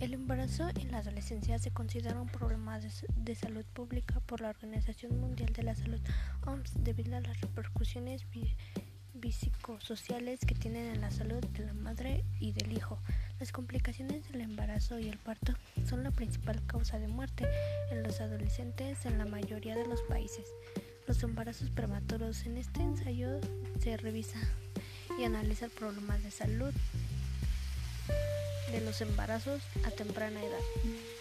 El embarazo en la adolescencia se considera un problema de, salud pública por la Organización Mundial de la Salud OMS debido a las repercusiones psicosociales que tienen en la salud de la madre y del hijo. Las complicaciones del embarazo y el parto son la principal causa de muerte en los adolescentes en la mayoría de los países. Los embarazos prematuros en este ensayo se revisa y analiza problemas de salud de los embarazos a temprana edad.